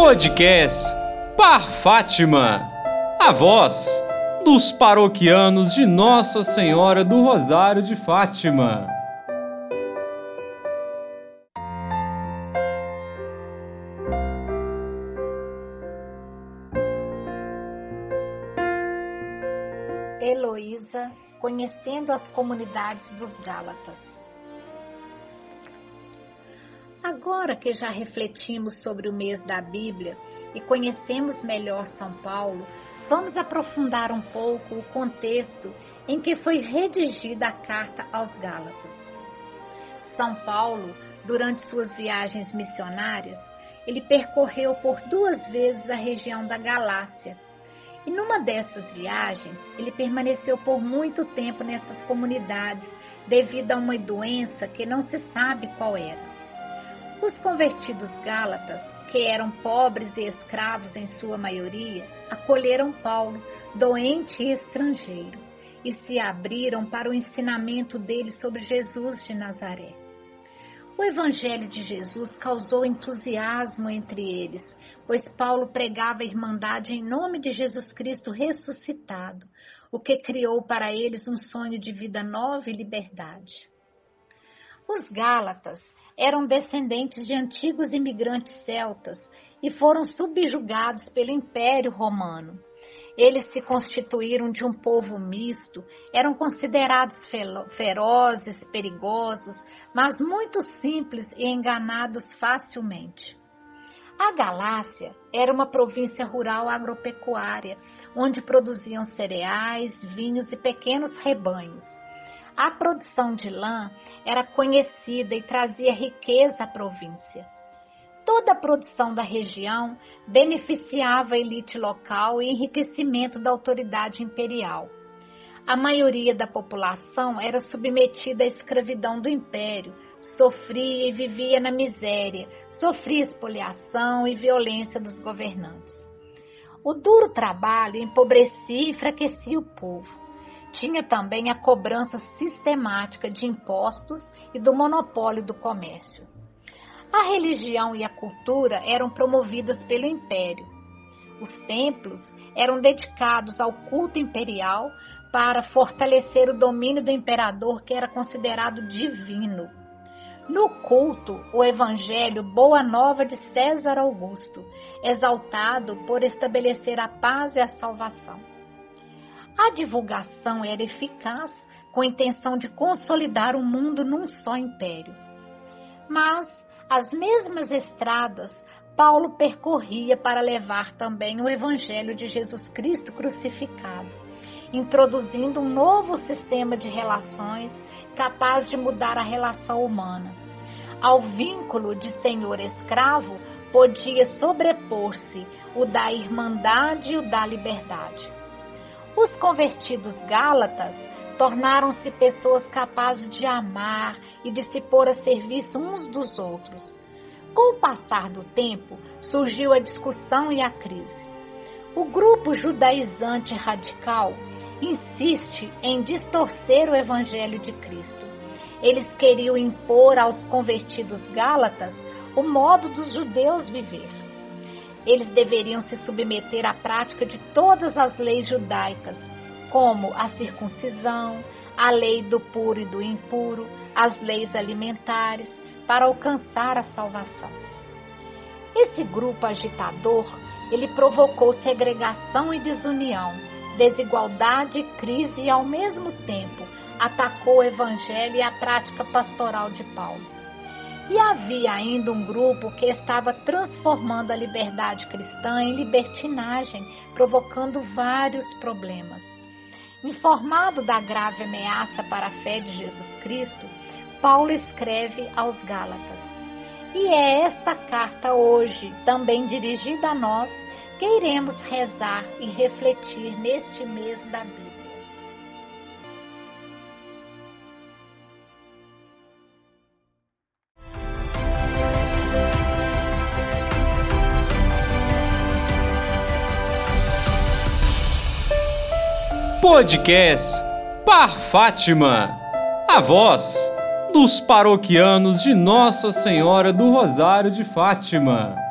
Podcast Par Fátima. A voz dos paroquianos de Nossa Senhora do Rosário de Fátima. Heloísa, conhecendo as comunidades dos Gálatas. Agora que já refletimos sobre o mês da Bíblia e conhecemos melhor São Paulo, vamos aprofundar um pouco o contexto em que foi redigida a carta aos Gálatas. São Paulo, durante suas viagens missionárias, ele percorreu por duas vezes a região da Galácia. E numa dessas viagens, ele permaneceu por muito tempo nessas comunidades devido a uma doença que não se sabe qual era. Os convertidos gálatas, que eram pobres e escravos em sua maioria, acolheram Paulo, doente e estrangeiro, e se abriram para o ensinamento dele sobre Jesus de Nazaré. O Evangelho de Jesus causou entusiasmo entre eles, pois Paulo pregava a irmandade em nome de Jesus Cristo ressuscitado, o que criou para eles um sonho de vida nova e liberdade. Os Gálatas eram descendentes de antigos imigrantes celtas e foram subjugados pelo Império Romano. Eles se constituíram de um povo misto, eram considerados ferozes, perigosos, mas muito simples e enganados facilmente. A Galácia era uma província rural agropecuária, onde produziam cereais, vinhos e pequenos rebanhos. A produção de lã era conhecida e trazia riqueza à província. Toda a produção da região beneficiava a elite local e enriquecimento da autoridade imperial. A maioria da população era submetida à escravidão do império, sofria e vivia na miséria, sofria expoliação e violência dos governantes. O duro trabalho empobrecia e enfraquecia o povo tinha também a cobrança sistemática de impostos e do monopólio do comércio. A religião e a cultura eram promovidas pelo império. Os templos eram dedicados ao culto imperial para fortalecer o domínio do imperador, que era considerado divino. No culto, o evangelho Boa Nova de César Augusto, exaltado por estabelecer a paz e a salvação. A divulgação era eficaz com a intenção de consolidar o mundo num só império. Mas as mesmas estradas Paulo percorria para levar também o Evangelho de Jesus Cristo crucificado, introduzindo um novo sistema de relações capaz de mudar a relação humana. Ao vínculo de senhor-escravo podia sobrepor-se o da irmandade e o da liberdade. Os convertidos gálatas tornaram-se pessoas capazes de amar e de se pôr a serviço uns dos outros. Com o passar do tempo, surgiu a discussão e a crise. O grupo judaizante radical insiste em distorcer o evangelho de Cristo. Eles queriam impor aos convertidos gálatas o modo dos judeus viver eles deveriam se submeter à prática de todas as leis judaicas, como a circuncisão, a lei do puro e do impuro, as leis alimentares, para alcançar a salvação. Esse grupo agitador, ele provocou segregação e desunião, desigualdade e crise e ao mesmo tempo atacou o evangelho e a prática pastoral de Paulo. E havia ainda um grupo que estava transformando a liberdade cristã em libertinagem, provocando vários problemas. Informado da grave ameaça para a fé de Jesus Cristo, Paulo escreve aos Gálatas. E é esta carta hoje, também dirigida a nós, que iremos rezar e refletir neste mês da Bíblia. Podcast Par Fátima, a voz dos paroquianos de Nossa Senhora do Rosário de Fátima.